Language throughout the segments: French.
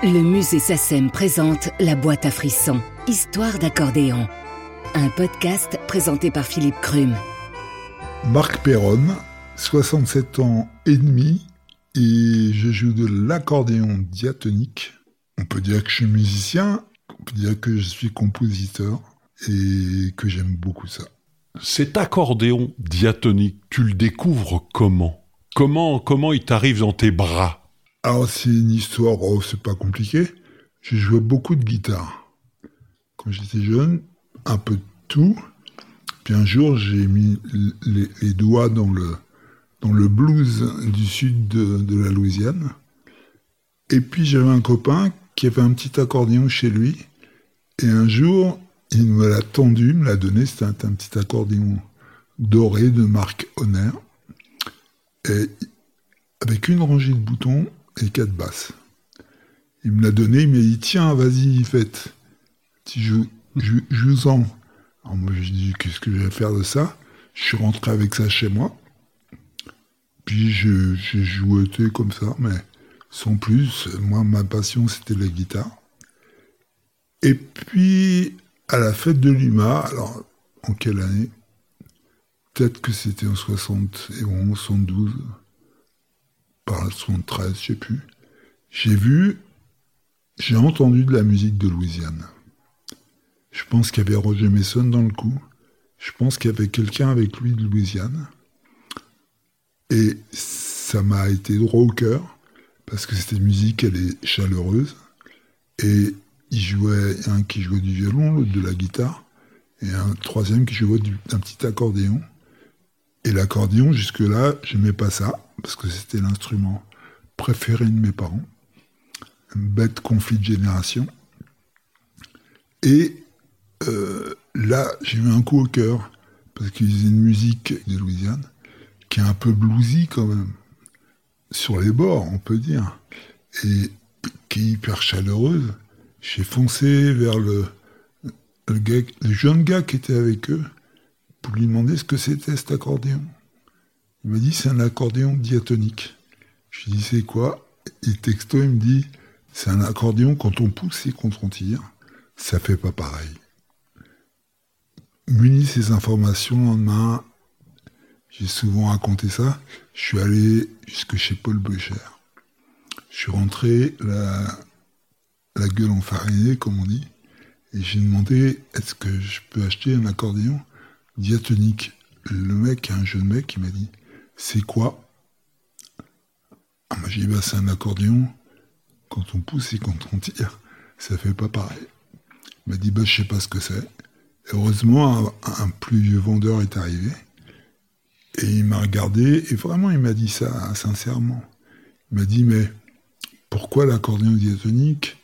Le musée SACEM présente La boîte à frissons, Histoire d'accordéon. Un podcast présenté par Philippe Crum. Marc Perron, 67 ans et demi, et je joue de l'accordéon diatonique. On peut dire que je suis musicien, on peut dire que je suis compositeur, et que j'aime beaucoup ça. Cet accordéon diatonique, tu le découvres comment? Comment, comment il t'arrive dans tes bras? Alors c'est une histoire, oh, c'est pas compliqué. J'ai joué beaucoup de guitare. Quand j'étais jeune, un peu de tout. Puis un jour, j'ai mis les, doigts dans le, dans le blues du sud de, la Louisiane. Et puis j'avais un copain qui avait un petit accordéon chez lui. Et un jour, il me l'a tendu, me l'a donné. C'était un, petit accordéon doré de marque Honor. Et avec une rangée de boutons, et quatre basses. Il me l'a donné, il m'a dit tiens, vas-y, faites. Si je, je, en. Alors moi, j'ai dit qu'est-ce que je vais faire de ça? Je suis rentré avec ça chez moi. Puis j'ai joué comme ça, mais sans plus. Moi, ma passion, c'était la guitare. Et puis, à la fête de Lima, alors, en quelle année? Peut-être que c'était en 71, 72 par 73, je sais plus, j'ai vu, j'ai entendu de la musique de Louisiane. Je pense qu'il y avait Roger Mason dans le coup. Je pense qu'il y avait quelqu'un avec lui de Louisiane. Et ça m'a été droit au cœur, parce que cette musique, elle est chaleureuse. Et il jouait un qui jouait du violon, l'autre de la guitare, et un troisième qui jouait d'un petit accordéon. Et l'accordéon, jusque-là, j'aimais pas ça, parce que c'était l'instrument préféré de mes parents. Un bête conflit de génération. Et euh, là, j'ai eu un coup au cœur, parce qu'ils faisaient une musique de Louisiane, qui est un peu bluesy quand même, sur les bords, on peut dire, et qui est hyper chaleureuse. J'ai foncé vers le jeune gars qui était avec eux, pour lui demander ce que c'était cet accordéon. Il m'a dit c'est un accordéon diatonique. Je lui dis c'est quoi? Et texto il me dit c'est un accordéon quand on pousse et quand on tire, ça fait pas pareil. Muni ces informations en main, j'ai souvent raconté ça, je suis allé jusque chez Paul Becher. Je suis rentré la, la gueule enfarinée, comme on dit, et j'ai demandé est-ce que je peux acheter un accordéon diatonique? Le mec, un jeune mec, il m'a dit C'est quoi? Ah, j'ai dit bah, C'est un accordéon. Quand on pousse et quand on tire, ça fait pas pareil. Il m'a dit bah, Je sais pas ce que c'est. Heureusement, un, plus vieux vendeur est arrivé. Et il m'a regardé, et vraiment, il m'a dit ça sincèrement. Il m'a dit Mais pourquoi l'accordéon diatonique?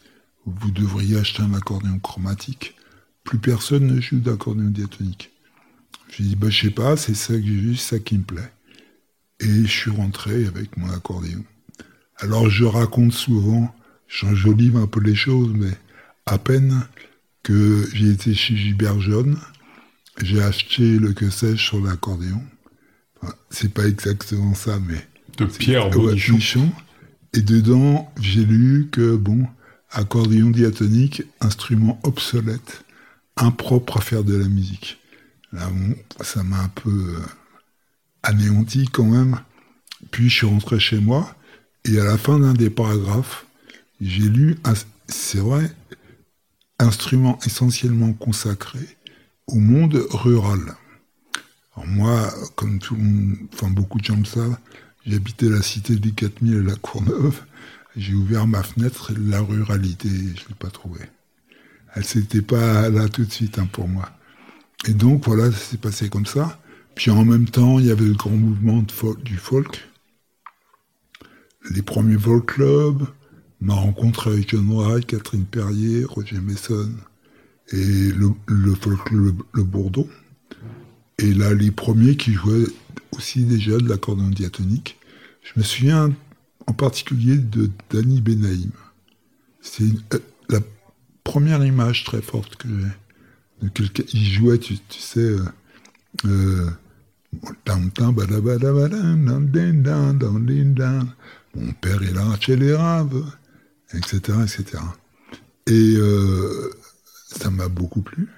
Vous devriez acheter un accordéon chromatique. Plus personne ne joue d'accordéon diatonique. Je dit, bah, je sais pas, c'est ça vu, ça qui me plaît. Et je suis rentré avec mon accordéon. Alors je raconte souvent, j'enjolive un peu les choses, mais à peine que j'ai été chez Gilbert Jaune, j'ai acheté le que sais-je sur l'accordéon. c'est pas exactement ça, mais. De Pierre Bonichon. Et dedans, j'ai lu que, bon, accordéon diatonique, instrument obsolète, impropre à faire de la musique. Là, ça m'a un peu euh, anéanti quand même. Puis je suis rentré chez moi et à la fin d'un des paragraphes, j'ai lu, c'est vrai, instrument essentiellement consacré au monde rural. Alors moi, comme tout le monde, enfin beaucoup de gens le savent, j'habitais la cité des 4000 à la Courneuve. J'ai ouvert ma fenêtre, la ruralité, je ne l'ai pas trouvée. Elle s'était pas là tout de suite hein, pour moi. Et donc voilà, ça s'est passé comme ça. Puis en même temps, il y avait le grand mouvement du folk. Les premiers folk clubs, ma rencontre avec John Wright, Catherine Perrier, Roger Mason et le, folk club Le Bourdon. Et là, les premiers qui jouaient aussi déjà de l'accordéon diatonique. Je me souviens en particulier de Danny Benaïm. C'est euh, la première image très forte que j'ai il jouait, tu, sais, mon père est là chez les raves, etc., etc. Et euh, ça m'a beaucoup plu.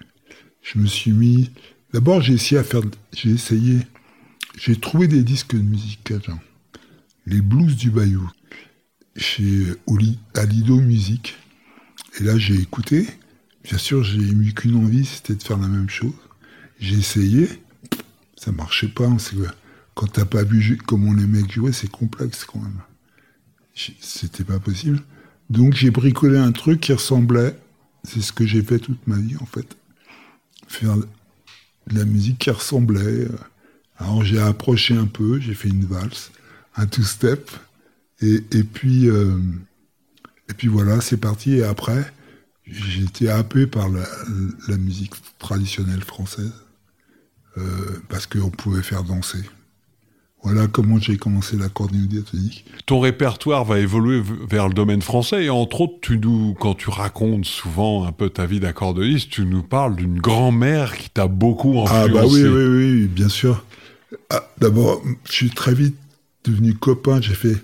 Je me suis mis. D'abord, j'ai essayé à faire. J'ai essayé. J'ai trouvé des disques de musique cajun. Les blues du Bayou. Chez Alido Musique. Et là, j'ai écouté. Bien sûr, j'ai eu qu'une envie, c'était de faire la même chose. J'ai essayé. Ça marchait pas. Quand t'as pas vu comment les mecs jouaient, c'est complexe quand même. C'était pas possible. Donc j'ai bricolé un truc qui ressemblait, c'est ce que j'ai fait toute ma vie en fait, faire de la musique qui ressemblait. Alors j'ai approché un peu, j'ai fait une valse, un two-step, et, puis euh, puis voilà, c'est parti. Et après, j'ai été happé par la, musique traditionnelle française euh, parce qu'on pouvait faire danser. Voilà comment j'ai commencé l'accordéon diatonique. Ton répertoire va évoluer vers le domaine français et entre autres, tu nous, quand tu racontes souvent un peu ta vie d'accordéoniste, tu nous parles d'une grand-mère qui t'a beaucoup influencé. Ah bah oui, oui, oui, bien sûr. Ah, d'abord, je suis très vite devenu copain. J'ai fait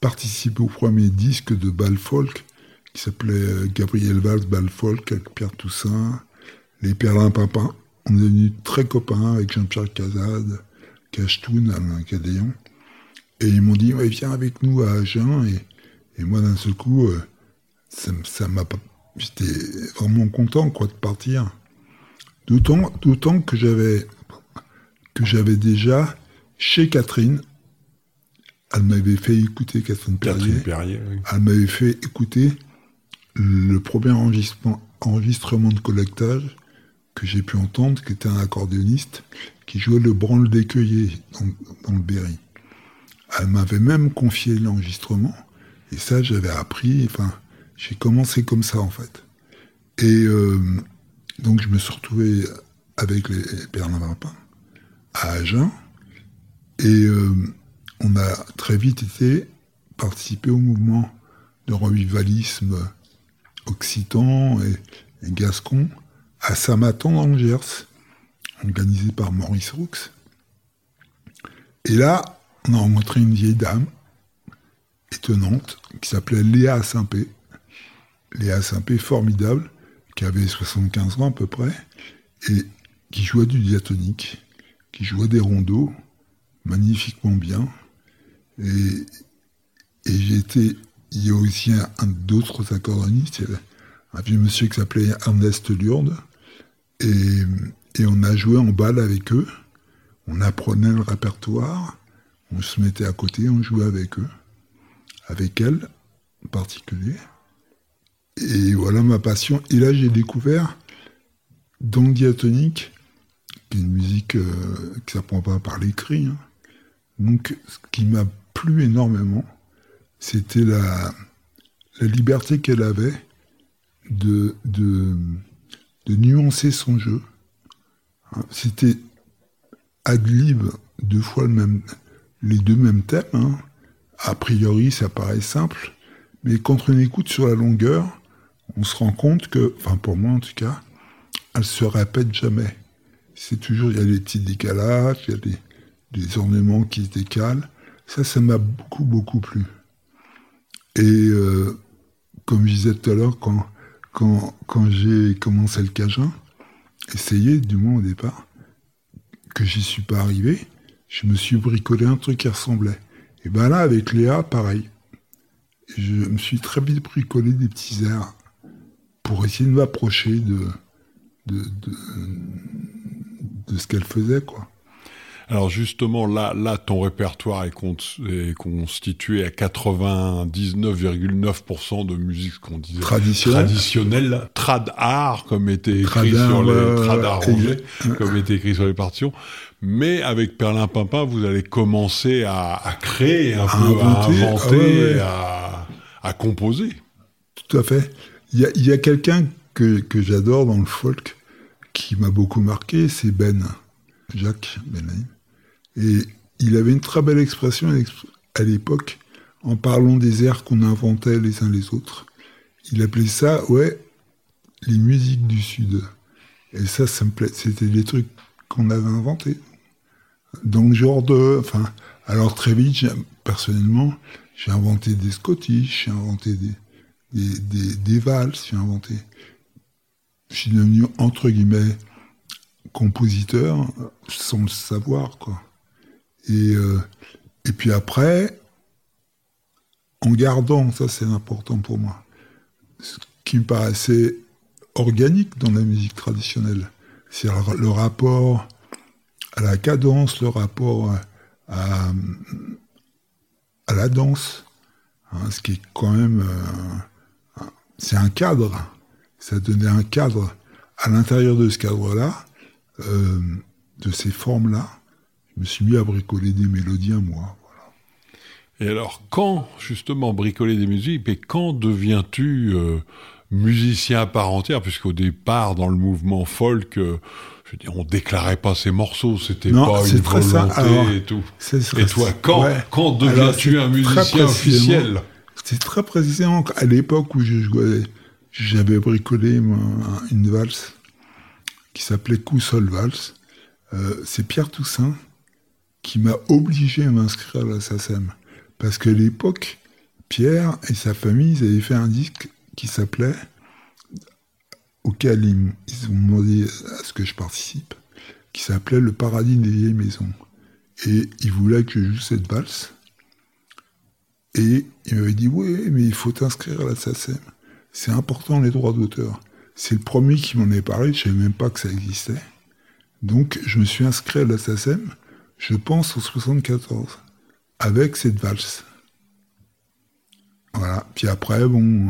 participer au premier disque de Bal Folk qui s'appelait euh, Gabriel Valls Bal Folk avec Pierre Toussaint, les Perlins Papin. On est devenus très copains avec Jean-Pierre Cazade. Cachetoun à l'Acadéon. Et ils m'ont dit, viens avec nous à Agen. Et, moi, d'un seul coup, euh, ça m'a. J'étais vraiment content, quoi, de partir. D'autant, d'autant que j'avais, que j'avais déjà, chez Catherine, elle m'avait fait écouter Catherine Perrier. Elle m'avait fait écouter le premier enregistrement, enregistrement de collectage que j'ai pu entendre, qui était un accordéoniste, qui jouait le branle d'écueillé dans, le Berry. Elle m'avait même confié l'enregistrement, et ça j'avais appris, enfin, j'ai commencé comme ça en fait. Et euh, donc je me suis retrouvé avec les Berlin Vapin à Agen, et euh, on a très vite été participé au mouvement de revivalisme occitan et gascon à Samatan dans le Gers, organisé par Maurice Roux. Et là, on a rencontré une vieille dame étonnante qui s'appelait Léa Saint-Pé. Léa Saint-Pé, formidable, qui avait 75 ans à peu près, et qui jouait du diatonique, qui jouait des rondeaux magnifiquement bien. Et, j'ai été, il y a aussi un, d'autres accordéonistes, un vieux monsieur qui s'appelait Ernest Lourde, et, on a joué en balle avec eux. On apprenait le répertoire. On se mettait à côté, on jouait avec eux. Avec elle, en particulier. Et voilà ma passion. Et là, j'ai découvert dans diatonique, qui est une musique euh, qui ne s'apprend pas par l'écrit. Hein. Donc, ce qui m'a plu énormément, c'était la, la liberté qu'elle avait de, de, de nuancer son jeu. Hein, c'était ad lib deux fois le même, les deux mêmes thèmes. Hein. A priori, ça paraît simple, mais quand on écoute sur la longueur, on se rend compte que, enfin pour moi en tout cas, elle se répète jamais. C'est toujours, il y a des petits décalages, il y a des, des ornements qui se décalent. Ça, ça m'a beaucoup, beaucoup plu. Et euh, comme je disais tout à l'heure, quand quand, j'ai commencé le Cajun, essayé du moins au départ, que j'y suis pas arrivé, je me suis bricolé un truc qui ressemblait. Et ben là, avec Léa, pareil. Je me suis très vite bricolé des petits airs pour essayer de m'approcher de, de, de, de ce qu'elle faisait, quoi. Alors justement, là, là, ton répertoire est, constitué à 99,9% de musique qu'on disait traditionnelle, trad art comme était écrit sur les trad art comme était écrit sur les partitions. Mais avec Perlin Pimpin, vous allez commencer à, créer un peu, à inventer, ah à, composer. Tout à fait. Il y a, quelqu'un que, que j'adore dans le folk qui m'a beaucoup marqué, c'est Ben. Jacques Benheim. Et il avait une très belle expression à l'époque en parlant des airs qu'on inventait les uns les autres. Il appelait ça, ouais, les musiques du Sud. Et ça, ça me plaît. C'était des trucs qu'on avait inventés. Donc, genre de. Enfin, alors très vite, personnellement, J'ai inventé des Scottish, j'ai inventé des, des, des, des valses, j'ai inventé. Je suis devenu, entre guillemets, compositeur sans le savoir, quoi. Et, euh, et puis après, en gardant, ça c'est important pour moi, ce qui me paraissait organique dans la musique traditionnelle, c'est le rapport à la cadence, le rapport à, à la danse, hein, ce qui est quand même... Euh, c'est un cadre, ça donnait un cadre. À l'intérieur de ce cadre-là, euh, de ces formes-là, je me suis mis à bricoler des mélodies à moi. Et alors, quand, justement, bricoler des musiques, et quand deviens-tu euh, musicien à part entière, puisqu'au départ, dans le mouvement folk, euh, je veux dire, on déclarait pas ces morceaux, c'était pas une volonté et tout. et toi, quand, quand deviens-tu un musicien officiel? C'est très précisément à l'époque où j'avais bricolé une valse qui s'appelait Coup Sol Valse. Euh, c'est Pierre Toussaint qui m'a obligé à m'inscrire à la SACEM. Parce qu'à l'époque, Pierre et sa famille, ils avaient fait un disque qui s'appelait, auquel ils, ils ont demandé à ce que je participe, qui s'appelait Le paradis des vieilles maisons. Et ils voulaient que je joue cette valse. Et il m'avait dit, oui, mais il faut t'inscrire à la SACEM. C'est important les droits d'auteur. C'est le premier qui m'en est parlé, je ne savais même pas que ça existait. Donc je me suis inscrit à la SACEM, je pense en 74, avec cette valse. Voilà. Puis après, bon.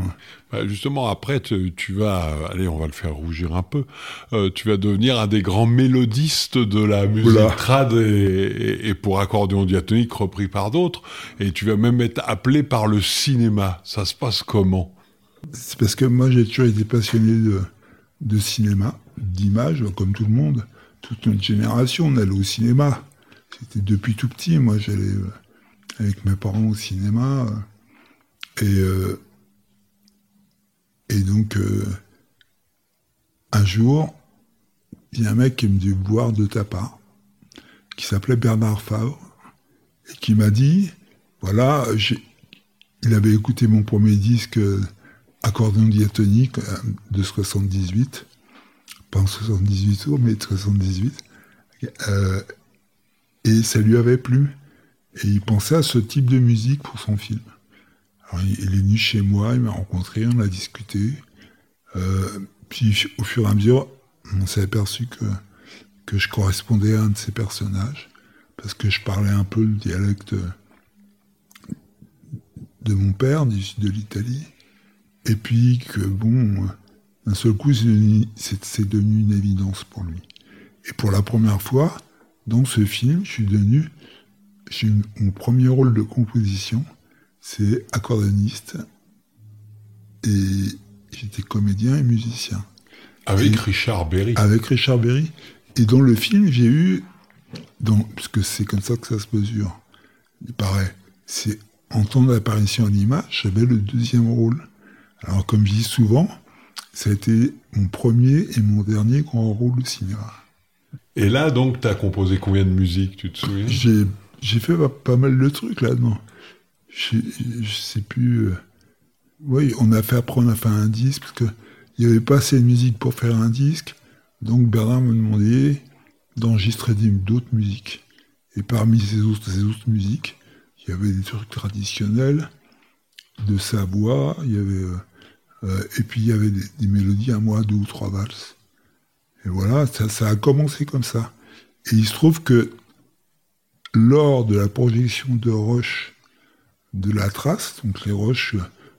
Bah, justement, après, tu, vas, allez, on va le faire rougir un peu. Euh, tu vas devenir un des grands mélodistes de la musique trad et, pour accordéon diatonique repris par d'autres. Et tu vas même être appelé par le cinéma. Ça se passe comment? C'est parce que moi, j'ai toujours été passionné de, de cinéma, d'image, comme tout le monde. Toute notre génération, on allait au cinéma. C'était depuis tout petit. Moi, j'allais euh, avec mes parents au cinéma. Euh, et, euh, et donc, un jour, il y a un mec qui me dit boire de ta part, qui s'appelait Bernard Favre, et qui m'a dit, voilà, il avait écouté mon premier disque accordéon diatonique de 78, pas en 78 tours, mais de 78, et ça lui avait plu. Et il pensait à ce type de musique pour son film. Alors, il est venu chez moi, il m'a rencontré, on a discuté. Euh, puis au fur et à mesure, on s'est aperçu que, que je correspondais à un de ces personnages, parce que je parlais un peu le dialecte de mon père, du sud de l'Italie. Et puis que, bon, d'un seul coup, c'est devenu une évidence pour lui. Et pour la première fois, dans ce film, je suis devenu j'ai eu mon premier rôle de composition, c'est accordéoniste. Et j'étais comédien et musicien. Avec Richard Berry. Avec Richard Berry. Et dans le film, j'ai eu, dans, puisque c'est comme ça que ça se mesure, il paraît, c'est en temps d'apparition à l'image, j'avais le deuxième rôle. Alors comme je dis souvent, ça a été mon premier et mon dernier grand rôle au cinéma. Et là, donc, tu as composé combien de musique, tu te souviens? J'ai fait pas, mal de trucs là-dedans. Je, je sais plus. Euh, oui, on a fait après, on a fait un disque parce que il n'y avait pas assez de musique pour faire un disque. Donc Bernard me demandait d'enregistrer d'autres musiques. Et parmi ces autres, musiques, il y avait des trucs traditionnels de sa voix, il y avait, euh, euh, et puis il y avait des, mélodies à moi, deux ou trois valses. Et voilà, ça, a commencé comme ça. Et il se trouve que lors de la projection de Roche de la trace, donc les Roches,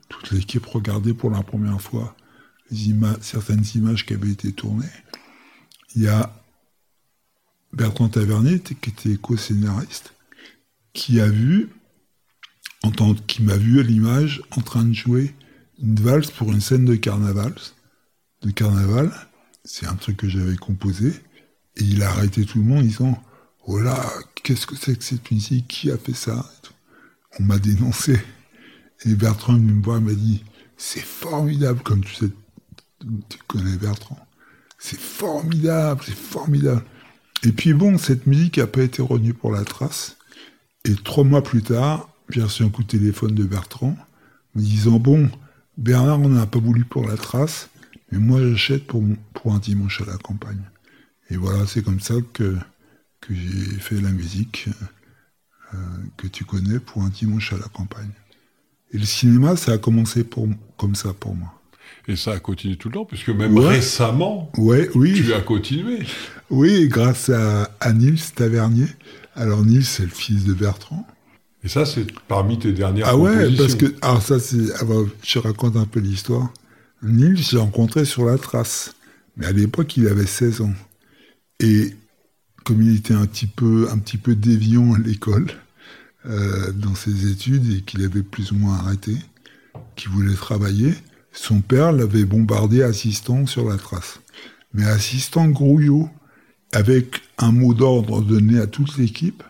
toute l'équipe regardait pour la première fois certaines images qui avaient été tournées, il y a Bertrand Tavernet, qui était co-scénariste, qui a vu, en qui m'a vu à l'image en train de jouer une valse pour une scène. De carnaval, c'est un truc que j'avais composé, et il a arrêté tout le monde en disant Oh là, qu'est-ce que c'est que cette musique? Qui a fait ça On m'a dénoncé. Et Bertrand me voit m'a dit C'est formidable, comme tu sais, tu connais Bertrand. C'est formidable, c'est formidable. Et puis bon, cette musique n'a pas été retenue pour la trace. Et trois mois plus tard, j'ai reçu un coup de téléphone de Bertrand me disant Bon, Bernard, on n'a pas voulu pour la trace, mais moi j'achète pour, pour un dimanche à la campagne. Et voilà, c'est comme ça que, que j'ai fait la musique euh, que tu connais pour un dimanche à la campagne. Et le cinéma, ça a commencé pour, comme ça pour moi. Et ça a continué tout le temps, puisque même récemment, ouais, oui. tu as continué. Oui, grâce à, à Nils Tavernier. Alors Nils, c'est le fils de Bertrand. Et ça, c'est parmi tes dernières Ah ouais, parce que... Alors ça, c'est... Ah bah, je raconte un peu l'histoire. Nils, j'ai rencontré sur la trace. Mais à l'époque, il avait 16 ans. Et comme il était un petit peu, déviant à l'école, euh, dans ses études, et qu'il avait plus ou moins arrêté, qu'il voulait travailler, son père l'avait bombardé assistant sur la trace. Mais assistant grouillot, avec un mot d'ordre donné à toute l'équipe,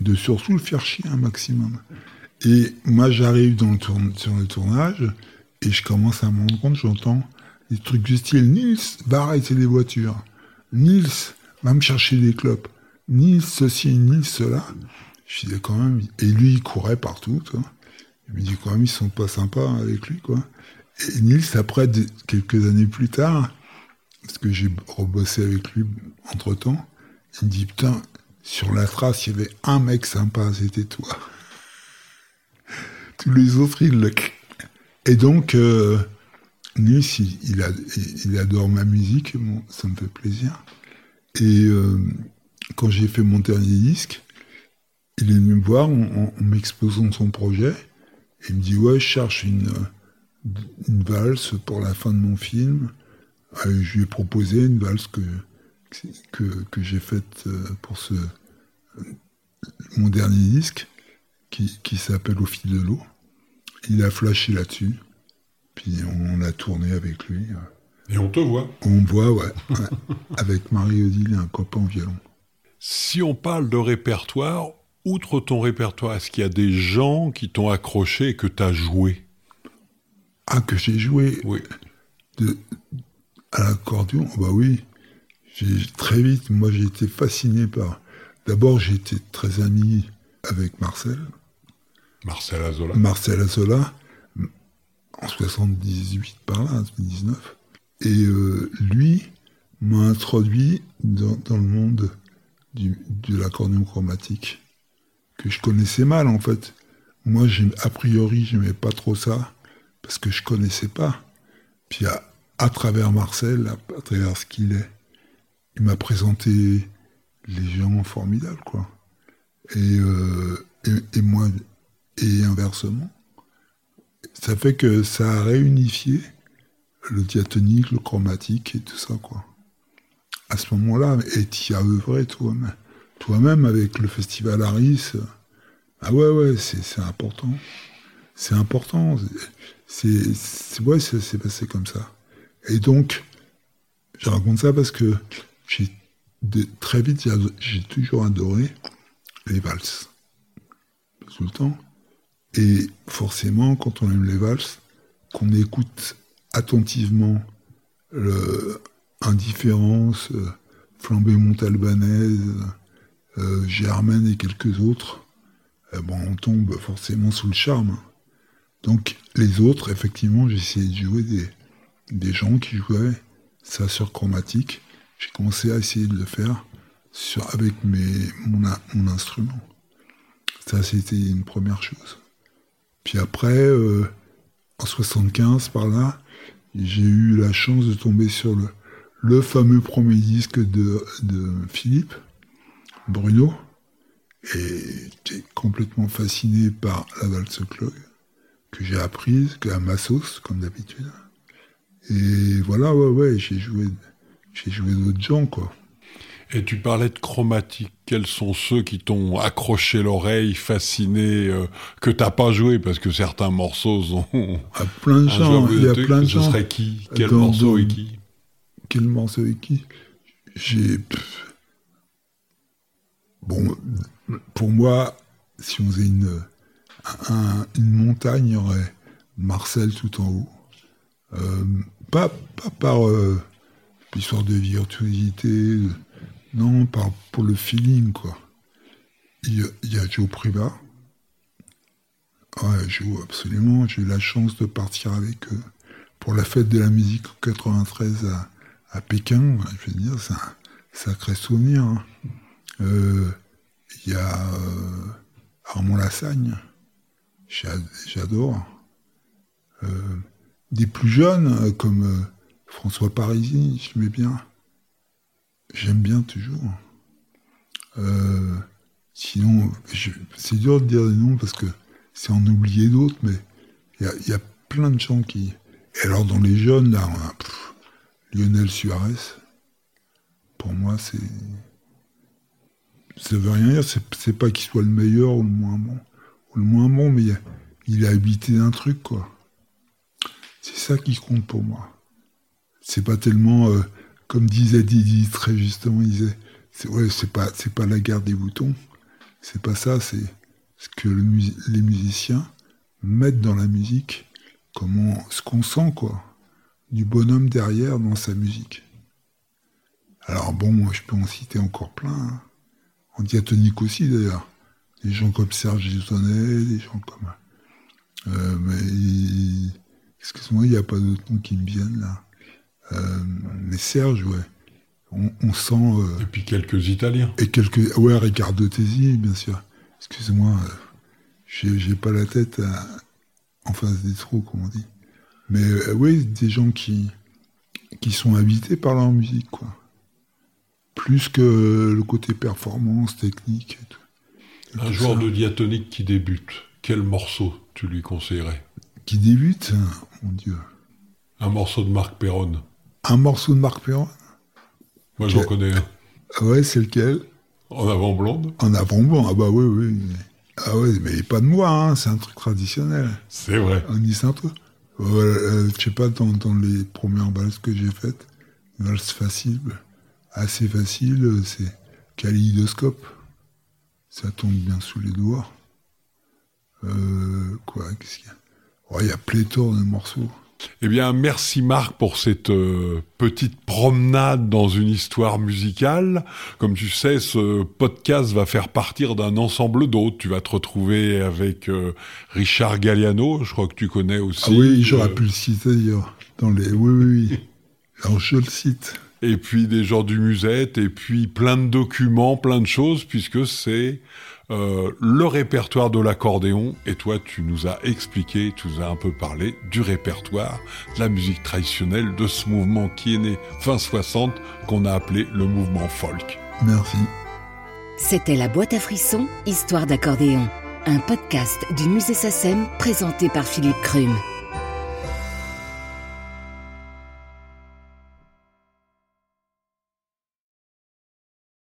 de surtout le faire chier un maximum. Et moi, j'arrive sur le tournage, et je commence à me rendre compte, j'entends des trucs du style Nils, va arrêter les voitures. Nils, va me chercher des clopes. Nils ceci, Nils cela. Je disais quand même, et lui, il courait partout. Il me dit quand même, ils sont pas sympas avec lui, quoi. Et Nils, après, quelques années plus tard, parce que j'ai rebossé avec lui entre temps, il me dit, putain, sur la trace, il y avait un mec sympa, c'était toi. Tous les autres, ils le... Et donc, euh, il, adore ma musique, ça me fait plaisir. Et euh, quand j'ai fait mon dernier disque, il est venu me voir en, m'exposant son projet. Et il me dit, ouais, je cherche une valse pour la fin de mon film. Je lui ai proposé une valse que, que, j'ai faite euh, pour ce, mon dernier disque, qui, qui s'appelle Au fil de l'eau. Il a flashé là-dessus, puis on a tourné avec lui. Et on te voit On me voit, ouais. avec Marie-Odile et un copain violon. Si on parle de répertoire, outre ton répertoire, est-ce qu'il y a des gens qui t'ont accroché et que tu as joué? Ah, que j'ai joué oui. de, à l'accordéon? Bah oui. Très vite, moi j'ai été fasciné par. D'abord, j'ai été très ami avec Marcel. Marcel Azola. Marcel Azola, en 78 par là, en 79. Et euh, lui m'a introduit dans, le monde de l'accordéon chromatique, que je connaissais mal en fait. Moi, a priori, j'aimais pas trop ça parce que je connaissais pas. Puis à, travers Marcel, à, travers ce qu'il est, il m'a présenté les gens formidables, quoi. Et, euh, et, moi, et inversement. Ça fait que ça a réunifié le diatonique, le chromatique et tout ça, quoi. À ce moment-là, et tu as œuvré toi-même. Toi-même, avec le festival Aris, ah ouais, ouais, c'est important. C'est important. C'est, ouais, ça s'est passé comme ça. Et donc, je raconte ça parce que j'ai très vite, j'ai toujours adoré les valses. Tout le temps. Et forcément, quand on aime les valses, qu'on écoute attentivement le Indifférence, euh, Flambée Montalbanaise, euh, Germaine et quelques autres, eh bon, on tombe forcément sous le charme. Donc les autres, effectivement, j'ai essayé de jouer des, des gens qui jouaient ça sur chromatique. J'ai commencé à essayer de le faire sur, avec mes, mon, mon instrument. Ça, c'était une première chose. Puis après, euh, en 75, par là, j'ai eu la chance de tomber sur le, le fameux premier disque de, de Philippe, Bruno. Et j'étais complètement fasciné par la valse clog que j'ai apprise, qu'à ma sauce, comme d'habitude. Et voilà, ouais, ouais, j'ai joué, j'ai joué d'autres gens, quoi. Et tu parlais de chromatique. Quels sont ceux qui t'ont accroché l'oreille, fasciné, euh, que t'as pas joué parce que certains morceaux ont. À plein de gens. Il y a plein de gens. Ce serait qui? Quel morceau et qui? Quel morceau et qui? J'ai. Bon, pour moi, si on faisait une une montagne, il y aurait Marcel tout en haut. Euh, pas, pas par euh, histoire de virtuosité, non, pour le feeling, quoi. Il y, a, Joe Priva, Ouais, je joue absolument. J'ai eu la chance de partir avec eux pour la fête de la musique en 93 à, à Pékin. Je veux dire, c'est un sacré souvenir. Hein. Euh, il y a euh, Armand Lassagne, j'adore. Euh, des plus jeunes, comme François Parisi, je mets bien. J'aime bien toujours. sinon, c'est dur de dire des noms parce que c'est en oublier d'autres, mais il y, a plein de gens qui. Et alors, dans les jeunes, là, on a Lionel Suarez. Pour moi, c'est. Ça veut rien dire, c'est pas qu'il soit le meilleur ou le moins bon. Ou le moins bon, mais il a, habité un truc, quoi. C'est ça qui compte pour moi. C'est pas tellement. Euh, comme disait Didi très justement, il disait c'est c'est pas, la guerre des boutons. C'est pas ça, c'est ce que les musiciens mettent dans la musique, comment, ce qu'on sent, quoi, du bonhomme derrière dans sa musique. Alors bon, je peux en citer encore plein. Hein. En diatonique aussi, d'ailleurs. Des gens comme Serge Dieudonné, des gens comme... Euh. Excuse-moi, il n'y a pas d'autres noms qui me viennent, là. Euh, mais Serge, ouais. On, sent... Euh, et puis quelques Italiens. Et quelques... Ouais, Riccardo Tesi, bien sûr. Excusez-moi, euh, j'ai pas la tête en face des trous, comme on dit. Mais euh, oui, des gens qui, qui sont habités par leur musique, quoi. Plus que le côté performance, technique et tout. Un joueur de diatonique qui débute, quel morceau tu lui conseillerais? Qui débute? Mon Dieu. Un morceau de Marc Perron. Un morceau de Marc Perron Moi, j'en connais un. Ah ouais, c'est lequel? En avant blonde En avant blonde, ah bah oui, oui. Ah oui, mais pas de moi, hein, c'est un truc traditionnel. C'est vrai. On dit ça un truc. Euh, je sais pas, dans, les premières balles que j'ai faites, valse facile, assez facile, c'est kaléidoscope. Ça tombe bien sous les doigts. Euh, quoi, qu'est-ce qu'il y a? Oh, Il y a pléthore de morceaux. Eh bien, merci Marc pour cette euh, petite promenade dans une histoire musicale. Comme tu sais, ce podcast va faire partir d'un ensemble d'autres. Tu vas te retrouver avec euh, Richard Galliano, je crois que tu connais aussi. Ah oui, j'aurais euh, pu le citer d'ailleurs. Dans les... Oui, oui, oui. Alors je le cite. Et puis des gens du musette, et puis plein de documents, plein de choses, puisque c'est euh, le répertoire de l'accordéon, et toi tu nous as expliqué, tu nous as un peu parlé du répertoire de la musique traditionnelle, de ce mouvement qui est né fin 60, qu'on a appelé le mouvement folk. Merci. C'était La boîte à frissons, histoire d'accordéon, un podcast du musée Sassem présenté par Philippe Krum.